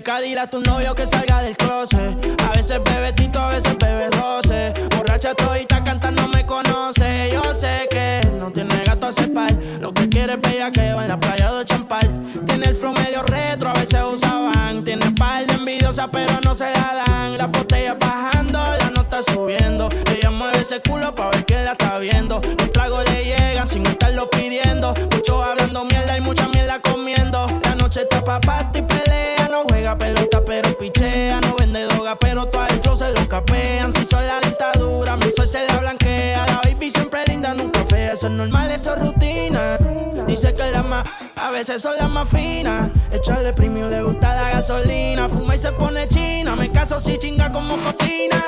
Chica, a tu novio que salga del closet. A veces bebe tito, a veces bebe roce. Borracha todita cantando me conoce. Yo sé que no tiene gato a cepar. Lo que quiere es bella que va en la playa de champal. Tiene el flow medio retro, a veces usaban. Tiene par de envidiosa, pero no se la dan. La botella bajando, la nota subiendo. Ella mueve ese culo pa' ver que la está viendo. Los tragos le llegan sin estarlo pidiendo. Mucho hablando mierda y mucha mierda comiendo. La noche está pa' y pelota, pero todo el flow se lo capean. Si son la dictadura, mi sol se la blanquea. La baby siempre linda, nunca fea. Eso es normal, eso es rutina. Dice que la más, a veces son las más finas. Echarle premio le gusta la gasolina. Fuma y se pone china. Me caso si chinga como cocina.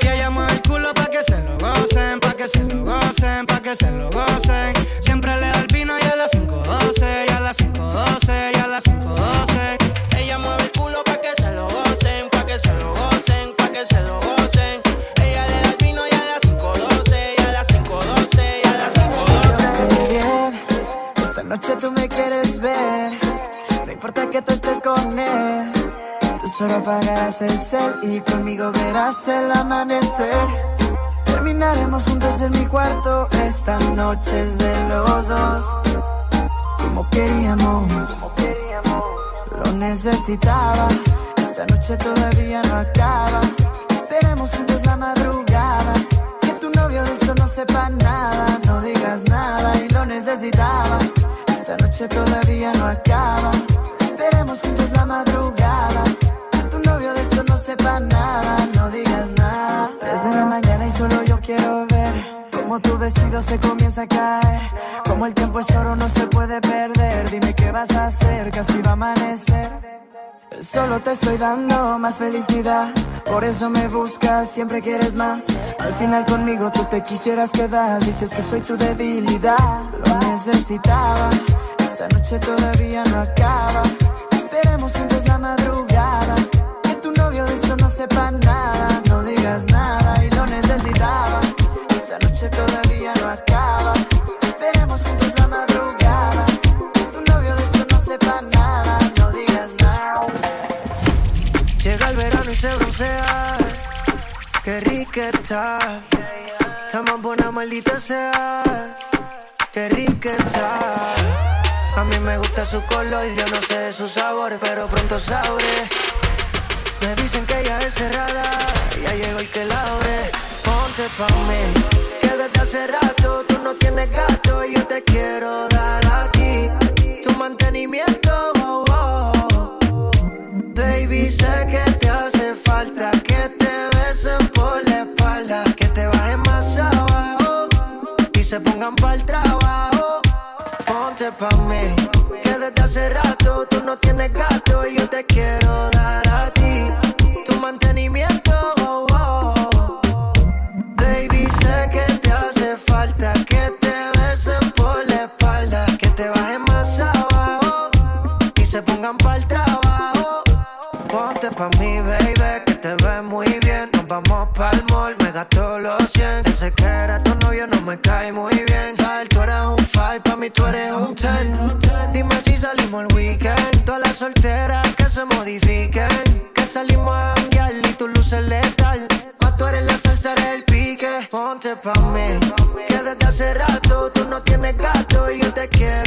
Que mueve el culo pa' que se lo gocen, pa' que se lo gocen, pa' que se lo gocen. Siempre le da el vino y a las 5.12, y a las 5.12, y a las 5.12. con él. Tú solo apagarás el cel y conmigo verás el amanecer. Terminaremos juntos en mi cuarto. Esta noche de los dos. Como queríamos, lo necesitaba. Esta noche todavía no acaba. Esperemos juntos la madrugada. Que tu novio de esto no sepa nada. No digas nada y lo necesitaba. Esta noche todavía no acaba. Esperemos juntos la madrugada. Que tu novio de esto no sepa nada. No digas nada. Tres de la mañana y solo yo quiero ver cómo tu vestido se comienza a caer. Como el tiempo es oro, no se puede perder. Dime qué vas a hacer, casi va a amanecer. Solo te estoy dando más felicidad. Por eso me buscas, siempre quieres más. Al final conmigo tú te quisieras quedar. Dices que soy tu debilidad. Lo necesitaba. Esta noche todavía no acaba. Esperemos juntos la madrugada. Que tu novio de esto no sepa nada. No digas nada y lo necesitaba. Esta noche todavía no acaba. Esperemos juntos la madrugada. Que tu novio de esto no sepa nada. No digas nada. Llega el verano y se broncea. Qué rica está. Está más buena, maldita sea. Qué rica está. A mí me gusta su color, yo no sé de sus sabores, pero pronto sabré. Me dicen que ella es cerrada, ya llegó el que la abre. Ponte pa' mí, que desde hace rato tú no tienes gato y yo te quiero dar aquí. Tu mantenimiento, oh, oh. Baby, sé que te hace falta que te besen por la espalda, que te bajen más abajo y se pongan hace rato que se modifiquen. Que salimos a janguear y tu luces letal. Más tú eres la salsa del pique. Ponte pa' mí, que desde hace rato tú no tienes gato y yo te quiero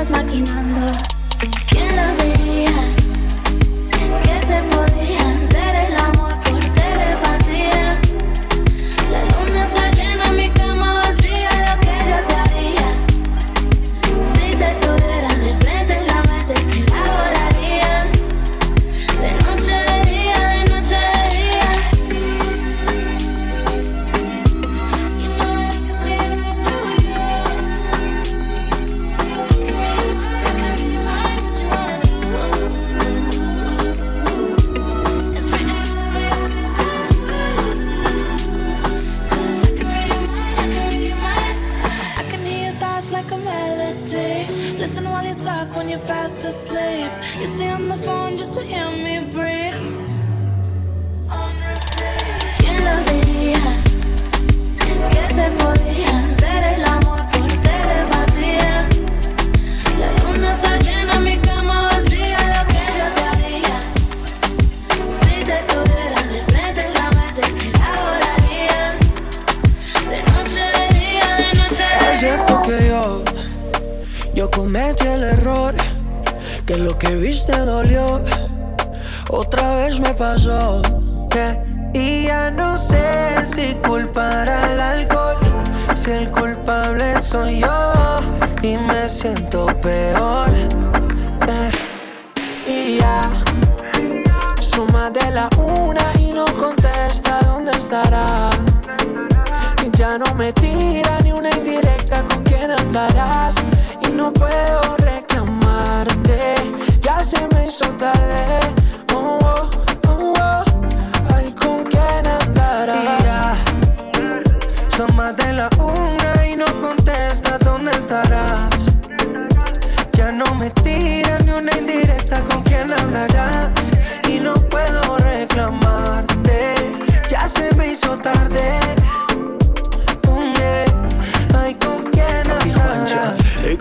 estás maquinando. Pasó, que y ya no sé si culpar al alcohol, si el culpable soy yo y me siento peor. eh. Y ya suma de la una y no contesta dónde estará. Y ya no me tira ni una indirecta con quién andarás. Y no puedo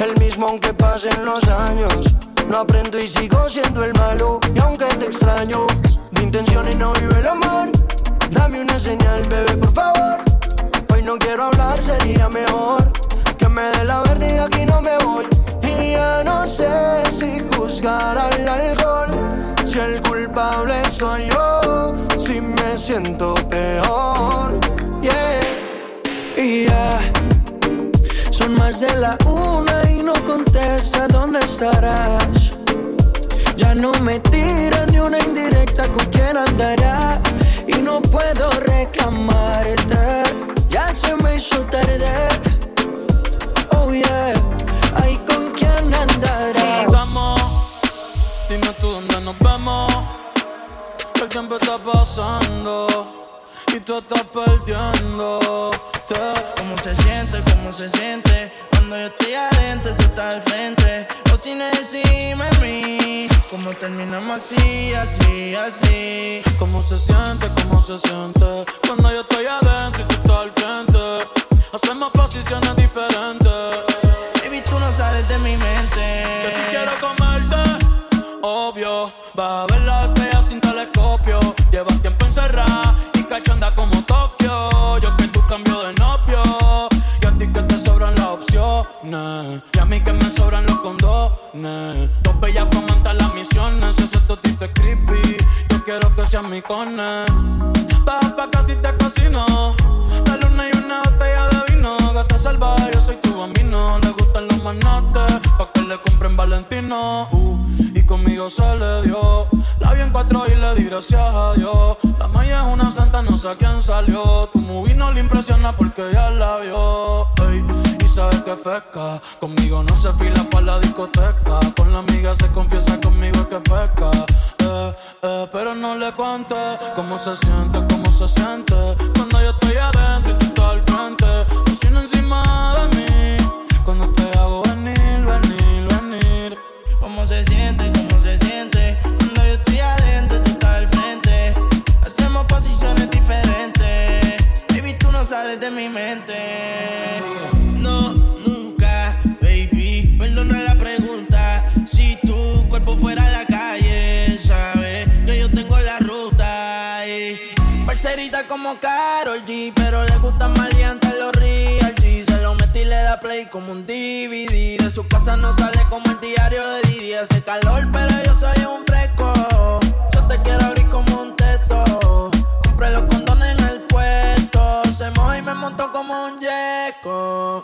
El mismo aunque pasen los años. No aprendo y sigo siendo el malo Y aunque te extraño De intenciones no vive el amor. Dame una señal, bebé, por favor. Hoy no quiero hablar, sería mejor Que me dé la verde y aquí no me voy. Y ya no sé si juzgar al alcohol. Si el culpable soy yo Si me siento peor. Yeah. Y ya son más de la una y no contesta dónde estarás. Ya no me tira ni una indirecta con quién andará. Y no puedo reclamarte. Ya se me hizo tarde. Oh yeah. Ay, con quién andará. Vamos, dime tú dónde nos vemos. El tiempo está pasando y tú estás perdiendo. ¿Cómo se siente? ¿Cómo se siente? Cuando yo estoy adentro, tú estás al frente. O sin decirme a mí, ¿cómo terminamos así, así, así? ¿Cómo se siente? ¿Cómo se siente? Cuando yo estoy adentro y tú estás al frente. Hacemos posiciones diferentes. Baby, tú no sales de mi mente. Yo sí quiero comerte, obvio. Va a ver la estrella sin telescopio. Llevas tiempo encerrada y cachonda como Tokio. Y a mí que me sobran los condones. Dos bellas pa' mandar las misiones. Ese totito es creepy. Yo quiero que seas mi cone. Baja pa' casi te casino. La luna y una botella de vino. Gata salvaje, yo soy tu bambino. Le gustan los manates. Pa' que le compren Valentino. Uh, y conmigo se le dio. La vi en cuatro y le di gracias a Dios. La maya es una santa, no sé a quién salió. Tu movie no le impresiona porque ya la vio. Ey sabes que pesca. Conmigo no se fila para la discoteca. Con la amiga se confiesa conmigo que pesca. Eh, eh, pero no le cuente cómo se siente, cómo se siente. Cuando yo estoy adentro y tú estás al frente. Yo encima de mí. Cuando te hago su casa no sale como el diario de Didi. Hace calor, pero yo soy un fresco. Yo te quiero abrir como un teto. Compré los condones en el puerto. Se moja y me montó como un yeco.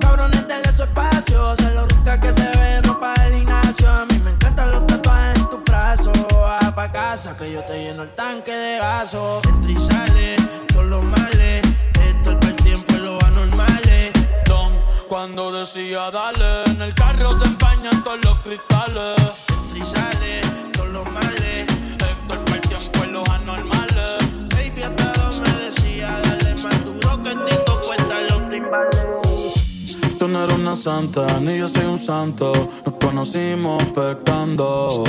Cabrones, denle su espacio. Se lo rica que se ve ropa del Ignacio. A mí me encantan los tatuajes en tu brazo. Va pa' casa que yo te lleno el tanque de gaso. Entra y sale cuando decía dale. En el carro se empañan todos los cristales. Trizales, todos los males. Héctor partió en pueblos anormales. Baby, hasta me decía dale. Más duro que Tito cuenta los timbales. Tú no eres una santa, ni yo soy un santo. Nos conocimos pecando.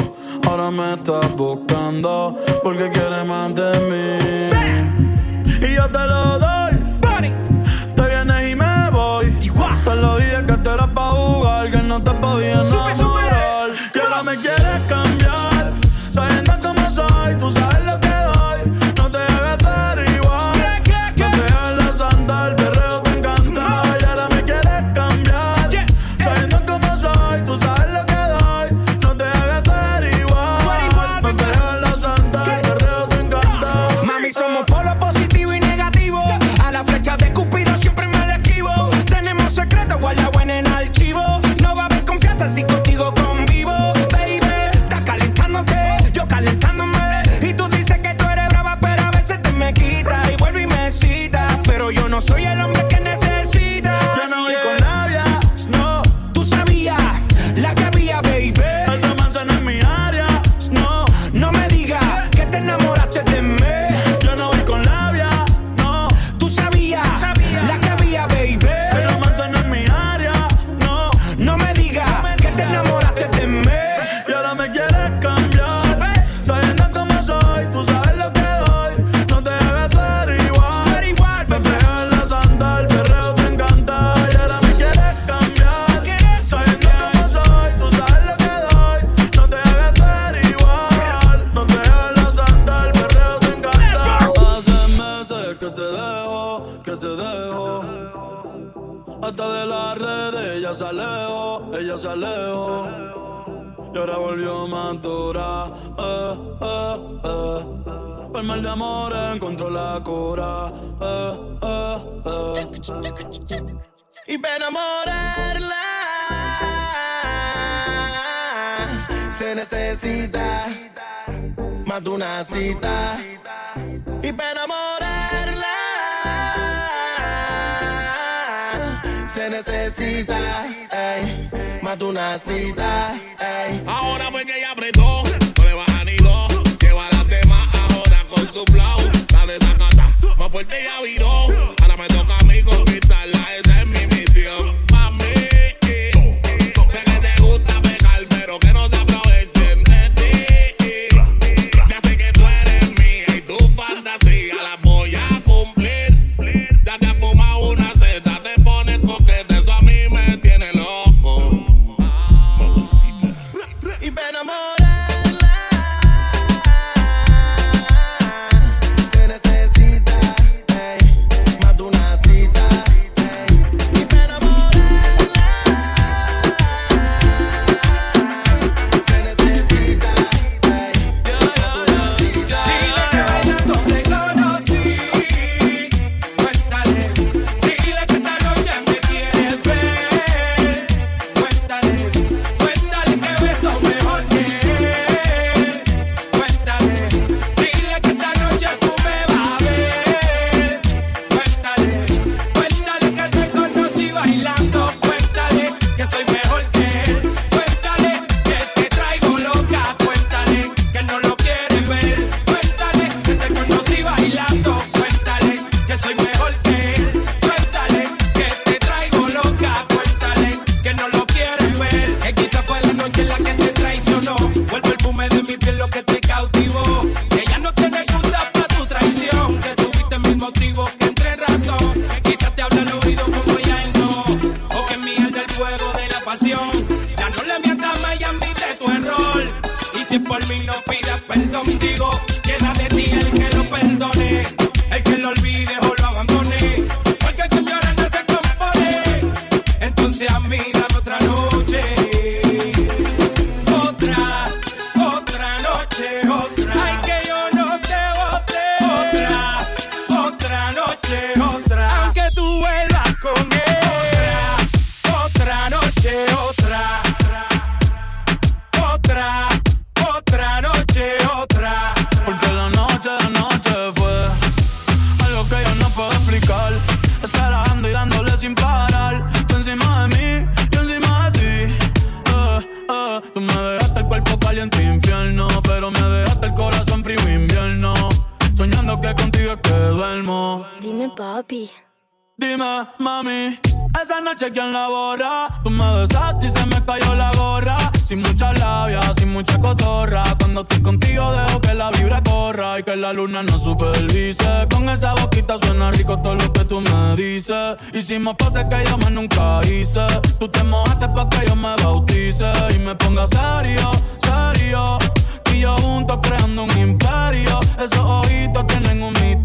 Ahora me estás buscando porque quieres más de mí. Y yo te lo doy. sube, sube. Una cita y para enamorarle Se necesita Mata una cita Ahora fue que ella apretó No le vas a niño Lleva la temas ahora con su flow, La de esa casa Va fuerte ella viró. Mami, esa noche quién la borra. Tú me besaste y se me cayó la gorra. Sin mucha labia, sin mucha cotorra. Cuando estoy contigo dejo que la vibra corra y que la luna no supervise. Con esa boquita suena rico todo lo que tú me dices. Me pasa que yo más nunca hice. Tú te mojaste pa' que yo me bautice y me ponga serio, serio. Y yo juntos creando un imperio. Esos ojitos tienen un misterio.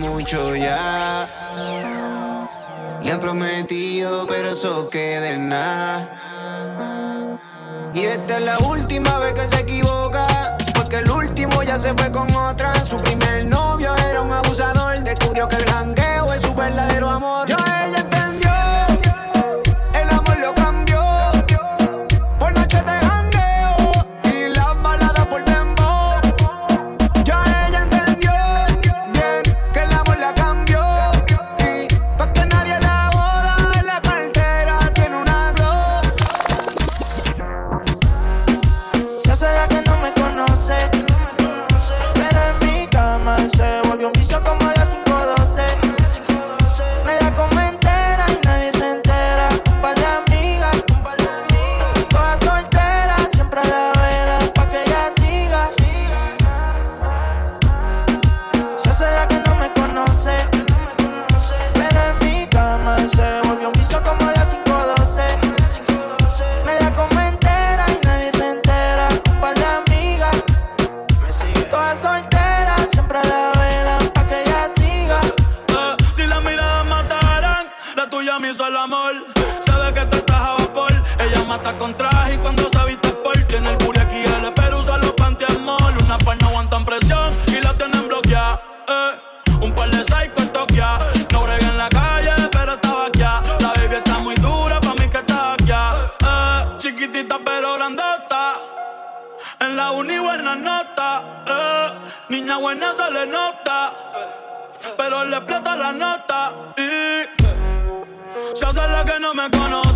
mucho ya. Le han prometido, pero eso queda en nada. Y esta es la última vez que se equivoca. Porque el último ya se fue con otra. Su primer novio era un abusador. Descubrió que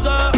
me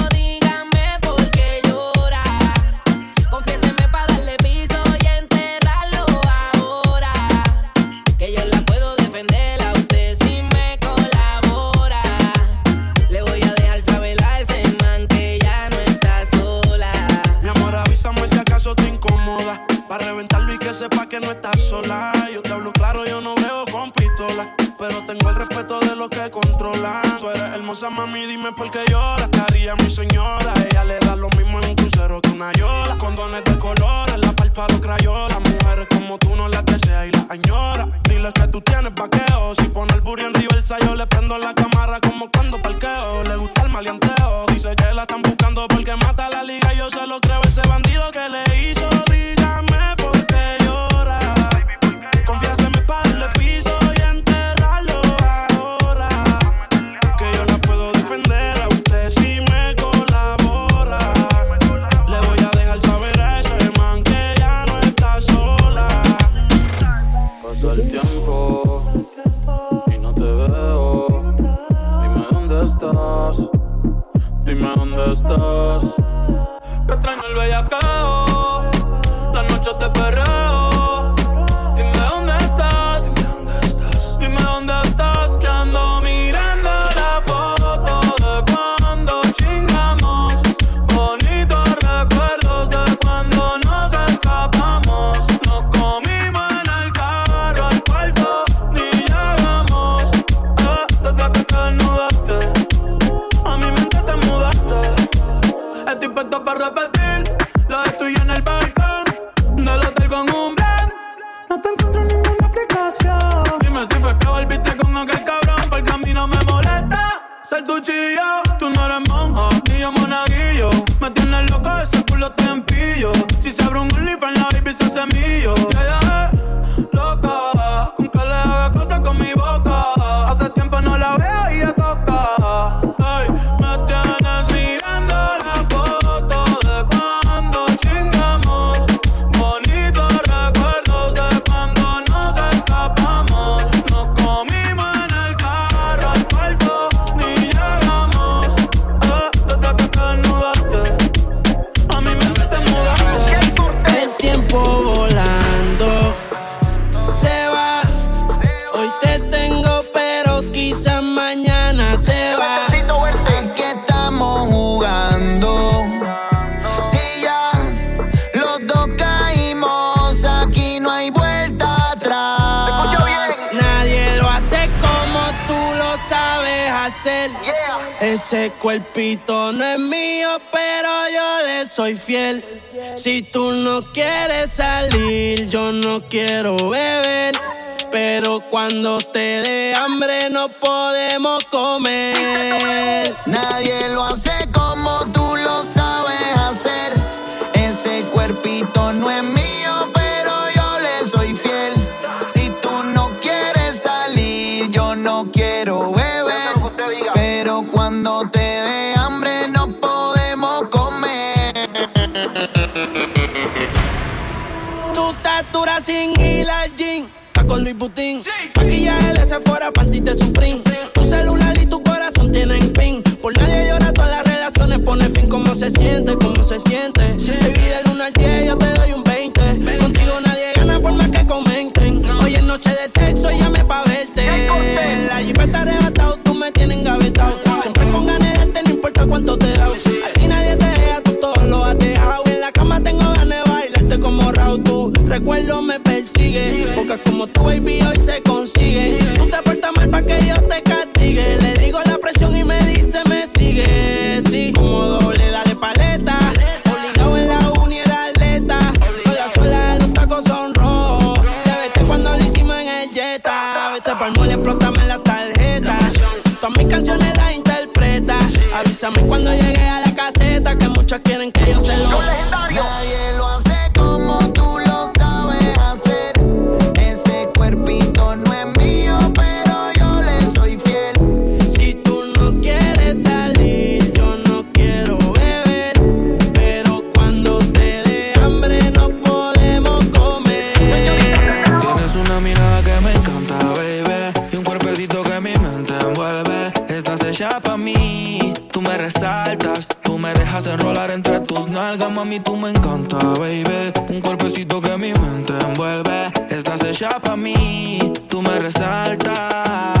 mami, dime por qué. Te haría mi señora. Ella le da lo mismo en un crucero que una yola. Condones de colores, la palpa los crayolas. Mujeres como tú no las desea y las añora. Dile que tú tienes vaqueo. Si pone el burro en reversa, yo le prendo la cámara como cuando parqueo. Le gusta el maleanteo. Dice que la están buscando porque mata la liga. La cuerpito no es mío, pero yo le soy fiel. Si tú no quieres salir, yo no quiero beber. Pero cuando te dé hambre no podemos comer. Pa'l mole, explótame la tarjeta. Todas mis canciones las interpreta. Avísame cuando llegue a la caseta. Que muchos quieren que yo se lo. Nadie lo hace enrolar entre tus nalgas, mami. Tú me encanta, baby. Un cuerpecito que mi mente envuelve. Estás hecha pa' mí. Tú me resaltas.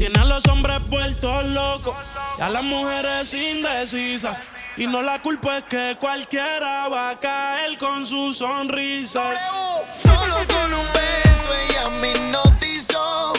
Tiene a los hombres vueltos locos y a las mujeres indecisas. Y no la culpa es que cualquiera va a caer con su sonrisa. Solo con un beso ella me hipnotizó.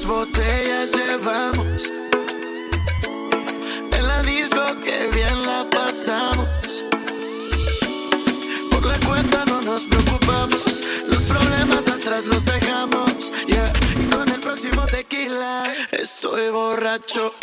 ¿Cuántas botellas llevamos? En la disco que bien la pasamos. Por la cuenta no nos preocupamos, los problemas atrás los dejamos. Yeah. Y con el próximo tequila estoy borracho.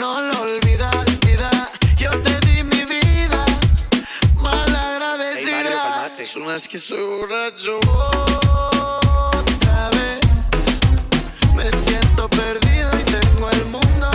No lo olvidas, vida. Yo te di mi vida, mal agradecida. Son las que soy borracho otra vez. Me siento perdido y tengo el mundo